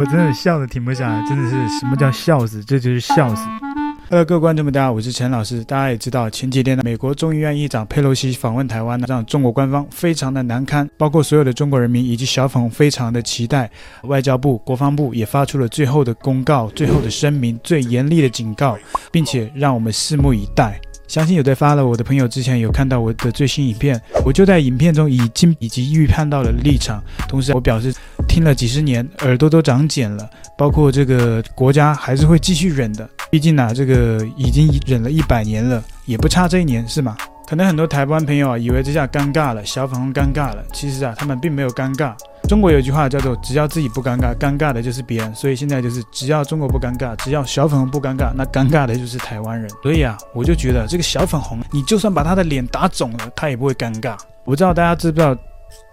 我真的笑得停不下来，真的是什么叫笑死？这就是笑死。Hello，各位观众们，大家好，我是陈老师。大家也知道，前几天呢美国众议院议长佩洛西访问台湾呢，让中国官方非常的难堪，包括所有的中国人民以及小粉非常的期待。外交部、国防部也发出了最后的公告、最后的声明、最严厉的警告，并且让我们拭目以待。相信有在 follow 我的朋友之前有看到我的最新影片，我就在影片中已经以及预判到了立场，同时我表示听了几十年，耳朵都长茧了，包括这个国家还是会继续忍的。毕竟啊，这个已经忍了一百年了，也不差这一年，是吗？可能很多台湾朋友啊，以为这下尴尬了，小粉红尴尬了。其实啊，他们并没有尴尬。中国有句话叫做“只要自己不尴尬，尴尬的就是别人”。所以现在就是，只要中国不尴尬，只要小粉红不尴尬，那尴尬的就是台湾人。所以啊，我就觉得这个小粉红，你就算把他的脸打肿了，他也不会尴尬。我不知道大家知不知道？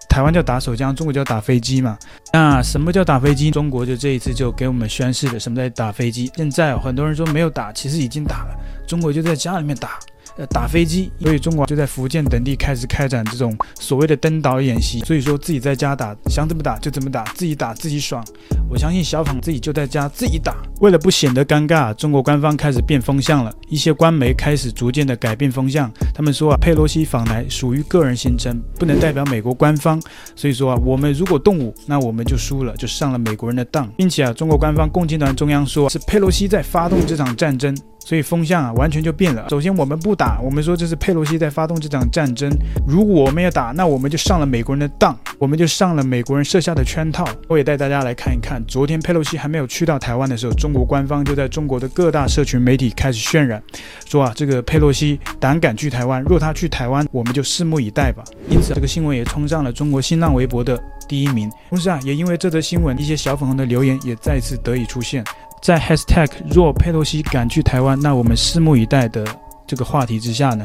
台湾叫打手枪，中国叫打飞机嘛。那什么叫打飞机？中国就这一次就给我们宣示了什么叫打飞机。现在很多人说没有打，其实已经打了。中国就在家里面打。呃，打飞机，所以中国就在福建等地开始开展这种所谓的登岛演习。所以说自己在家打，想怎么打就怎么打，自己打自己爽。我相信小访自己就在家自己打。为了不显得尴尬，中国官方开始变风向了，一些官媒开始逐渐的改变风向。他们说啊，佩洛西访台属于个人行程，不能代表美国官方。所以说啊，我们如果动武，那我们就输了，就上了美国人的当。并且啊，中国官方共青团中央说是佩洛西在发动这场战争。所以风向啊，完全就变了。首先，我们不打，我们说这是佩洛西在发动这场战争。如果我们要打，那我们就上了美国人的当，我们就上了美国人设下的圈套。我也带大家来看一看，昨天佩洛西还没有去到台湾的时候，中国官方就在中国的各大社群媒体开始渲染，说啊，这个佩洛西胆敢去台湾，若他去台湾，我们就拭目以待吧。因此，这个新闻也冲上了中国新浪微博的第一名。同时啊，也因为这则新闻，一些小粉红的留言也再次得以出现。在 hashtag 若佩洛西敢去台湾，那我们拭目以待的这个话题之下呢，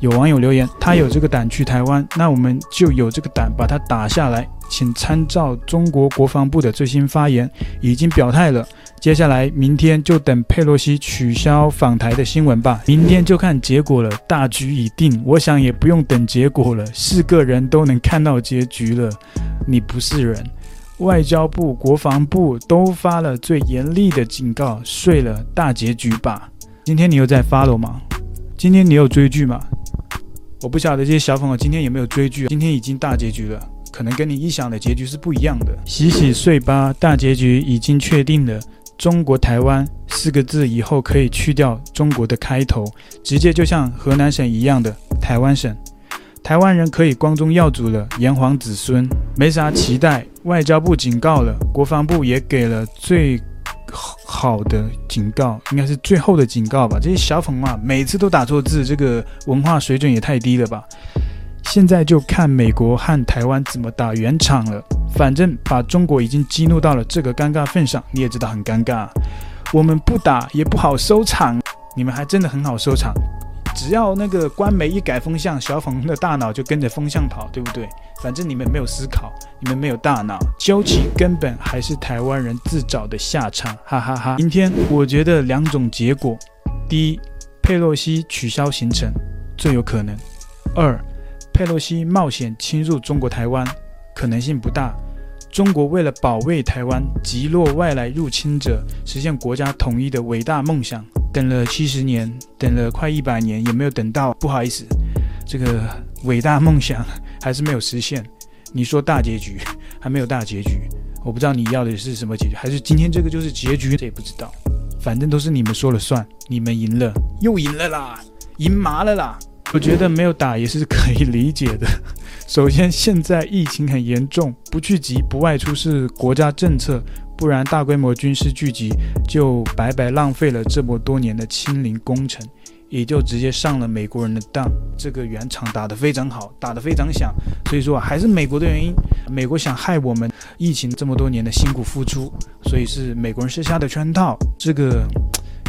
有网友留言，他有这个胆去台湾，那我们就有这个胆把他打下来。请参照中国国防部的最新发言，已经表态了。接下来明天就等佩洛西取消访台的新闻吧，明天就看结果了。大局已定，我想也不用等结果了，是个人都能看到结局了。你不是人。外交部、国防部都发了最严厉的警告，睡了大结局吧。今天你又在 follow 吗？今天你有追剧吗？我不晓得这些小朋友今天有没有追剧。今天已经大结局了，可能跟你预想的结局是不一样的。洗洗睡吧，大结局已经确定了。中国台湾四个字以后可以去掉中国的开头，直接就像河南省一样的台湾省。台湾人可以光宗耀祖了，炎黄子孙没啥期待。外交部警告了，国防部也给了最好的警告，应该是最后的警告吧。这些小粉啊，每次都打错字，这个文化水准也太低了吧。现在就看美国和台湾怎么打圆场了。反正把中国已经激怒到了这个尴尬份上，你也知道很尴尬。我们不打也不好收场，你们还真的很好收场。只要那个官媒一改风向，小粉红的大脑就跟着风向跑，对不对？反正你们没有思考，你们没有大脑，究其根本还是台湾人自找的下场，哈哈哈哈。今天我觉得两种结果：第一，佩洛西取消行程最有可能；二，佩洛西冒险侵入中国台湾可能性不大。中国为了保卫台湾，击落外来入侵者，实现国家统一的伟大梦想。等了七十年，等了快一百年，也没有等到。不好意思，这个伟大梦想还是没有实现。你说大结局还没有大结局，我不知道你要的是什么结局，还是今天这个就是结局？这也不知道。反正都是你们说了算，你们赢了，又赢了啦，赢麻了啦。我觉得没有打也是可以理解的。首先，现在疫情很严重，不聚集、不外出是国家政策。不然，大规模军事聚集就白白浪费了这么多年的清零工程，也就直接上了美国人的当。这个圆场打得非常好，打得非常响。所以说，还是美国的原因，美国想害我们疫情这么多年的辛苦付出，所以是美国人设下的圈套。这个。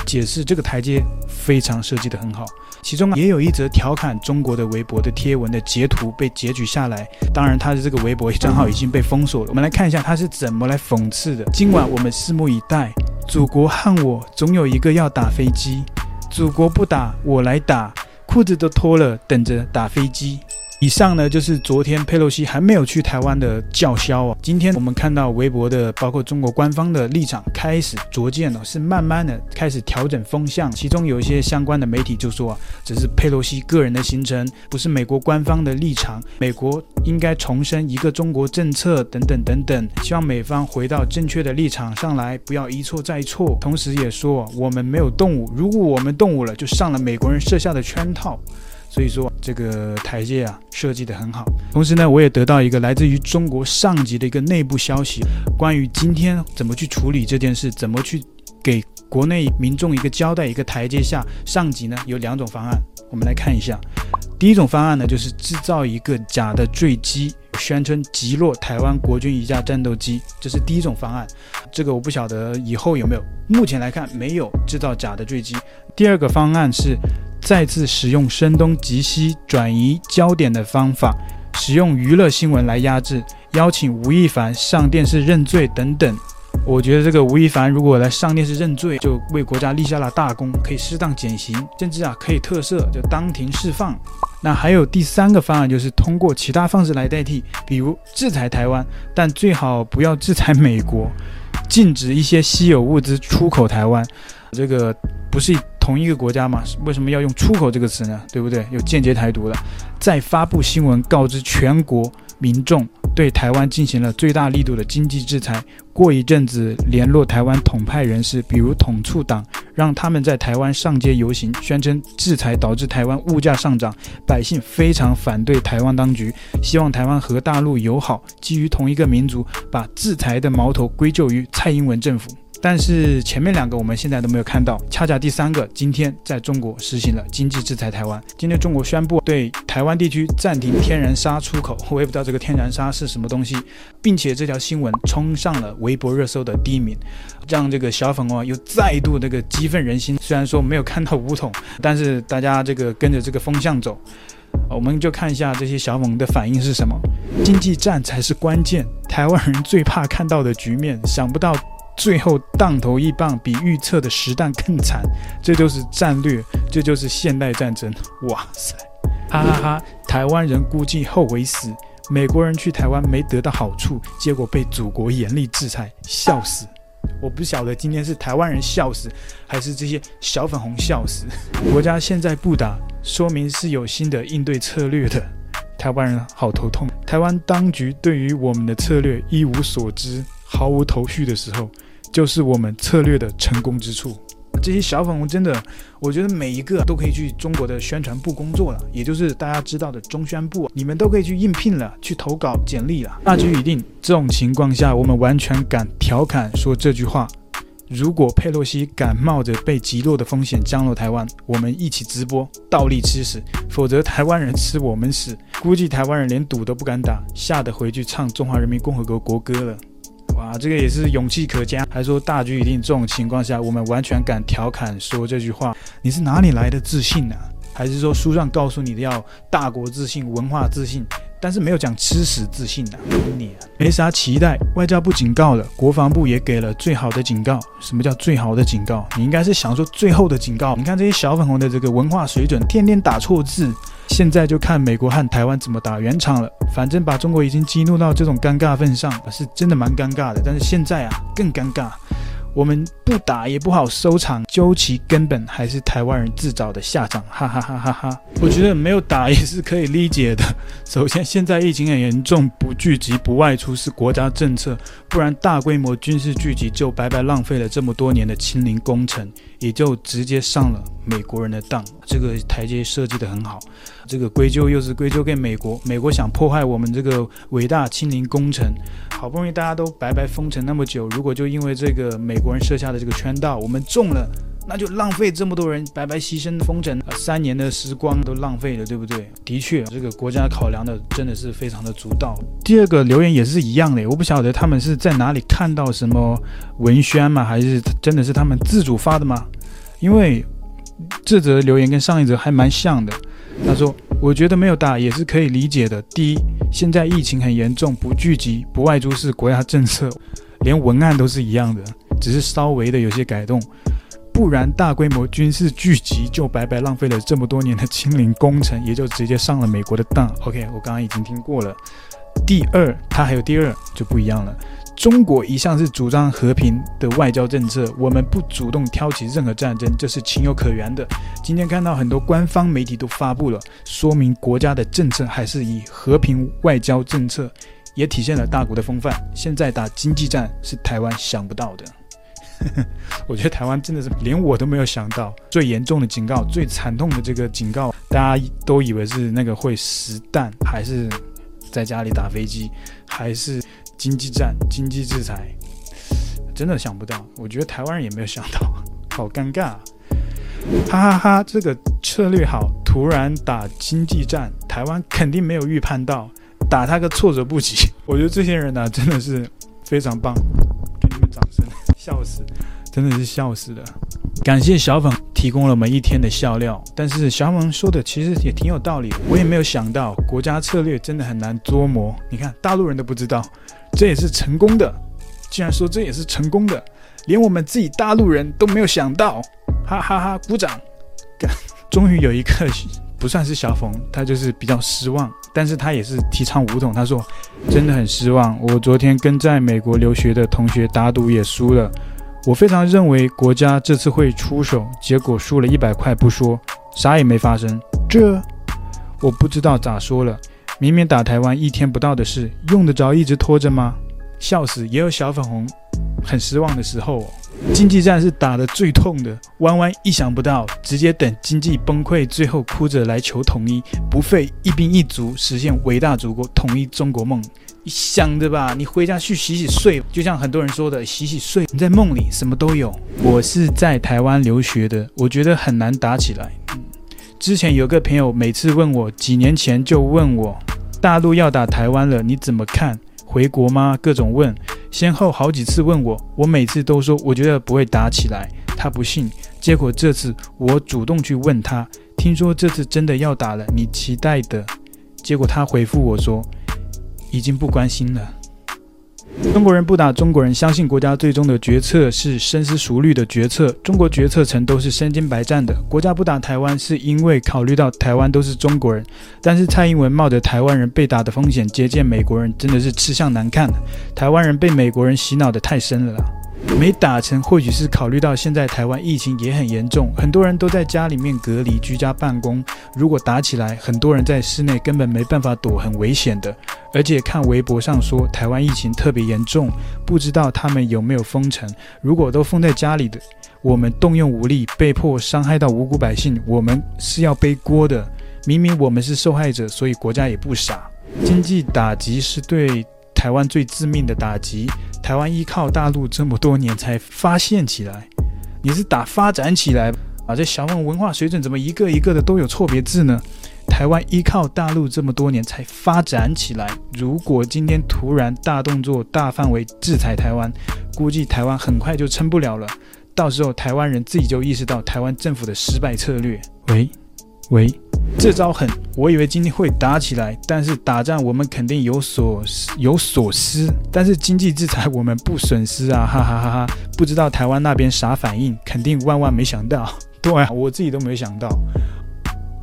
解释这个台阶非常设计得很好，其中也有一则调侃中国的微博的贴文的截图被截取下来，当然他的这个微博账号已经被封锁了。我们来看一下他是怎么来讽刺的。今晚我们拭目以待，祖国和我总有一个要打飞机，祖国不打我来打，裤子都脱了等着打飞机。以上呢，就是昨天佩洛西还没有去台湾的叫嚣啊。今天我们看到微博的，包括中国官方的立场开始逐渐了，是慢慢的开始调整风向。其中有一些相关的媒体就说啊，只是佩洛西个人的行程，不是美国官方的立场。美国应该重申一个中国政策等等等等，希望美方回到正确的立场上来，不要一错再错。同时也说我们没有动武，如果我们动武了，就上了美国人设下的圈套。所以说这个台阶啊设计得很好。同时呢，我也得到一个来自于中国上级的一个内部消息，关于今天怎么去处理这件事，怎么去给国内民众一个交代，一个台阶下。上级呢有两种方案，我们来看一下。第一种方案呢，就是制造一个假的坠机，宣称击落台湾国军一架战斗机，这是第一种方案。这个我不晓得以后有没有，目前来看没有制造假的坠机。第二个方案是。再次使用声东击西、转移焦点的方法，使用娱乐新闻来压制，邀请吴亦凡上电视认罪等等。我觉得这个吴亦凡如果来上电视认罪，就为国家立下了大功，可以适当减刑，甚至啊可以特赦，就当庭释放。那还有第三个方案，就是通过其他方式来代替，比如制裁台湾，但最好不要制裁美国，禁止一些稀有物资出口台湾。这个不是。同一个国家嘛，为什么要用出口这个词呢？对不对？有间接台独的。再发布新闻告知全国民众，对台湾进行了最大力度的经济制裁。过一阵子联络台湾统派人士，比如统促党，让他们在台湾上街游行，宣称制裁导致台湾物价上涨，百姓非常反对台湾当局，希望台湾和大陆友好，基于同一个民族，把制裁的矛头归咎于蔡英文政府。但是前面两个我们现在都没有看到，恰恰第三个今天在中国实行了经济制裁台湾。今天中国宣布对台湾地区暂停天然砂出口，我也不知道这个天然砂是什么东西，并且这条新闻冲上了微博热搜的第一名，让这个小粉哦又再度这个激愤人心。虽然说没有看到武统，但是大家这个跟着这个风向走，我们就看一下这些小粉的反应是什么。经济战才是关键，台湾人最怕看到的局面，想不到。最后当头一棒比预测的实弹更惨，这就是战略，这就是现代战争。哇塞，哈哈哈！台湾人估计后悔死，美国人去台湾没得到好处，结果被祖国严厉制裁，笑死！我不晓得今天是台湾人笑死，还是这些小粉红笑死。国家现在不打，说明是有新的应对策略的。台湾人好头痛，台湾当局对于我们的策略一无所知。毫无头绪的时候，就是我们策略的成功之处。这些小粉红真的，我觉得每一个都可以去中国的宣传部工作了，也就是大家知道的中宣部，你们都可以去应聘了，去投稿简历了。大局已定，这种情况下，我们完全敢调侃说这句话：如果佩洛西敢冒着被击落的风险降落台湾，我们一起直播倒立吃屎；否则台湾人吃我们屎。估计台湾人连赌都不敢打，吓得回去唱中华人民共和国国歌了。啊，这个也是勇气可嘉。还说大局已定，这种情况下，我们完全敢调侃说这句话。你是哪里来的自信呢、还是说书上告诉你的要大国自信、文化自信，但是没有讲吃屎自信呢、啊？你啊，没啥期待。外交部警告了，国防部也给了最好的警告。什么叫最好的警告？你应该是想说最后的警告。你看这些小粉红的这个文化水准，天天打错字。现在就看美国和台湾怎么打圆场了。反正把中国已经激怒到这种尴尬份上，是真的蛮尴尬的。但是现在啊，更尴尬。我们不打也不好收场，究其根本还是台湾人自找的下场，哈哈哈哈哈！我觉得没有打也是可以理解的。首先，现在疫情很严重，不聚集、不外出是国家政策，不然大规模军事聚集就白白浪费了这么多年的清零工程，也就直接上了美国人的当。这个台阶设计得很好，这个归咎又是归咎给美国，美国想破坏我们这个伟大清零工程。好不容易大家都白白封城那么久，如果就因为这个美国人设下的这个圈套，我们中了，那就浪费这么多人白白牺牲封城，三年的时光都浪费了，对不对？的确，这个国家考量的真的是非常的足道。第二个留言也是一样的，我不晓得他们是在哪里看到什么文宣吗？还是真的是他们自主发的吗？因为这则留言跟上一则还蛮像的。他说：“我觉得没有打也是可以理解的。第一，现在疫情很严重，不聚集、不外出是国家政策，连文案都是一样的，只是稍微的有些改动。不然大规模军事聚集就白白浪费了这么多年的清零工程，也就直接上了美国的当。OK，我刚刚已经听过了。第二，它还有第二就不一样了。中国一向是主张和平的外交政策，我们不主动挑起任何战争，这是情有可原的。今天看到很多官方媒体都发布了，说明国家的政策还是以和平外交政策，也体现了大国的风范。现在打经济战是台湾想不到的，我觉得台湾真的是连我都没有想到，最严重的警告，最惨痛的这个警告，大家都以为是那个会实弹，还是在家里打飞机，还是？经济战、经济制裁，真的想不到。我觉得台湾人也没有想到，好尴尬啊，哈哈哈！这个策略好，突然打经济战，台湾肯定没有预判到，打他个措手不及。我觉得这些人呢，真的是非常棒，给你们掌声，笑死，真的是笑死了。感谢小粉提供了我们一天的笑料，但是小粉说的其实也挺有道理。我也没有想到，国家策略真的很难捉摸。你看，大陆人都不知道。这也是成功的，既然说这也是成功的，连我们自己大陆人都没有想到，哈哈哈！鼓掌！终于有一个不算是小冯，他就是比较失望，但是他也是提倡武统。他说真的很失望，我昨天跟在美国留学的同学打赌也输了，我非常认为国家这次会出手，结果输了一百块不说，啥也没发生。这我不知道咋说了。明明打台湾一天不到的事，用得着一直拖着吗？笑死！也有小粉红很失望的时候哦。经济战是打得最痛的，弯弯意想不到，直接等经济崩溃，最后哭着来求统一，不费一兵一卒实现伟大祖国统一中国梦。你想的吧？你回家去洗洗睡，就像很多人说的，洗洗睡，你在梦里什么都有。我是在台湾留学的，我觉得很难打起来。之前有个朋友每次问我，几年前就问我。大陆要打台湾了，你怎么看？回国吗？各种问，先后好几次问我，我每次都说我觉得不会打起来，他不信。结果这次我主动去问他，听说这次真的要打了，你期待的？结果他回复我说，已经不关心了。中国人不打中国人，相信国家最终的决策是深思熟虑的决策。中国决策层都是身经百战的。国家不打台湾，是因为考虑到台湾都是中国人。但是蔡英文冒着台湾人被打的风险接见美国人，真的是吃相难看。台湾人被美国人洗脑的太深了。没打成，或许是考虑到现在台湾疫情也很严重，很多人都在家里面隔离居家办公。如果打起来，很多人在室内根本没办法躲，很危险的。而且看微博上说台湾疫情特别严重，不知道他们有没有封城。如果都封在家里的，我们动用武力被迫伤害到无辜百姓，我们是要背锅的。明明我们是受害者，所以国家也不傻。经济打击是对台湾最致命的打击。台湾依靠大陆这么多年才发现起来，你是打发展起来啊？这小问文化水准怎么一个一个的都有错别字呢？台湾依靠大陆这么多年才发展起来，如果今天突然大动作、大范围制裁台湾，估计台湾很快就撑不了了。到时候台湾人自己就意识到台湾政府的失败策略。喂，喂。这招狠，我以为今天会打起来，但是打仗我们肯定有所有所失，但是经济制裁我们不损失啊，哈哈哈哈！不知道台湾那边啥反应，肯定万万没想到。对啊，我自己都没想到，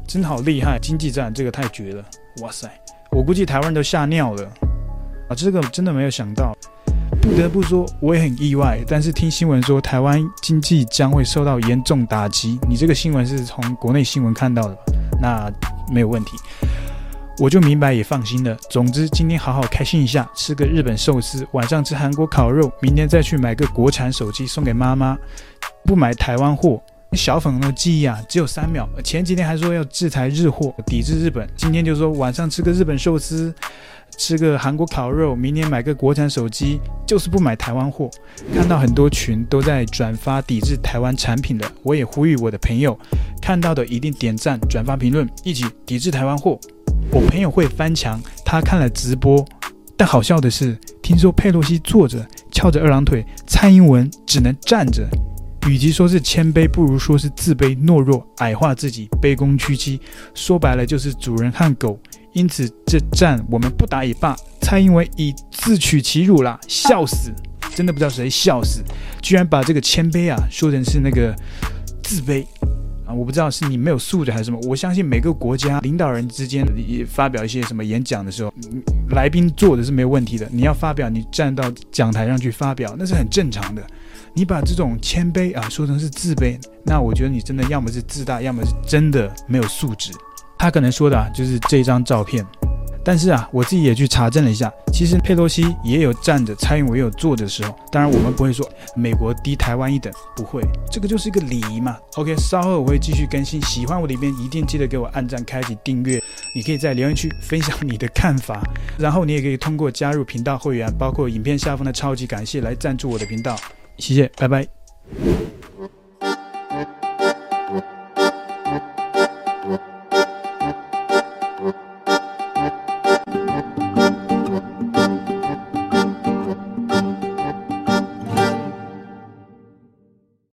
真好厉害！经济战这个太绝了，哇塞！我估计台湾人都吓尿了啊，这个真的没有想到。不得不说，我也很意外。但是听新闻说台湾经济将会受到严重打击，你这个新闻是从国内新闻看到的吧？那没有问题，我就明白也放心了。总之，今天好好开心一下，吃个日本寿司，晚上吃韩国烤肉，明天再去买个国产手机送给妈妈，不买台湾货。小粉红的记忆啊，只有三秒。前几天还说要制裁日货，抵制日本，今天就说晚上吃个日本寿司。吃个韩国烤肉，明年买个国产手机，就是不买台湾货。看到很多群都在转发抵制台湾产品的，我也呼吁我的朋友，看到的一定点赞、转发、评论，一起抵制台湾货。我朋友会翻墙，他看了直播，但好笑的是，听说佩洛西坐着翘着二郎腿，蔡英文只能站着。与其说是谦卑，不如说是自卑、懦弱、矮化自己、卑躬屈膝。说白了就是主人和狗。因此，这战我们不打也罢。蔡英文已自取其辱了，笑死！真的不知道谁笑死，居然把这个谦卑啊说成是那个自卑啊！我不知道是你没有素质还是什么。我相信每个国家领导人之间也发表一些什么演讲的时候，来宾坐的是没有问题的。你要发表，你站到讲台上去发表，那是很正常的。你把这种谦卑啊说成是自卑，那我觉得你真的要么是自大，要么是真的没有素质。他可能说的啊就是这张照片。但是啊，我自己也去查证了一下，其实佩洛西也有站着，蔡英文也有坐着的时候。当然，我们不会说美国低台湾一等，不会，这个就是一个礼仪嘛。OK，稍后我会继续更新，喜欢我的影片一定记得给我按赞、开启订阅。你可以在留言区分享你的看法，然后你也可以通过加入频道会员，包括影片下方的超级感谢来赞助我的频道。谢谢，拜拜。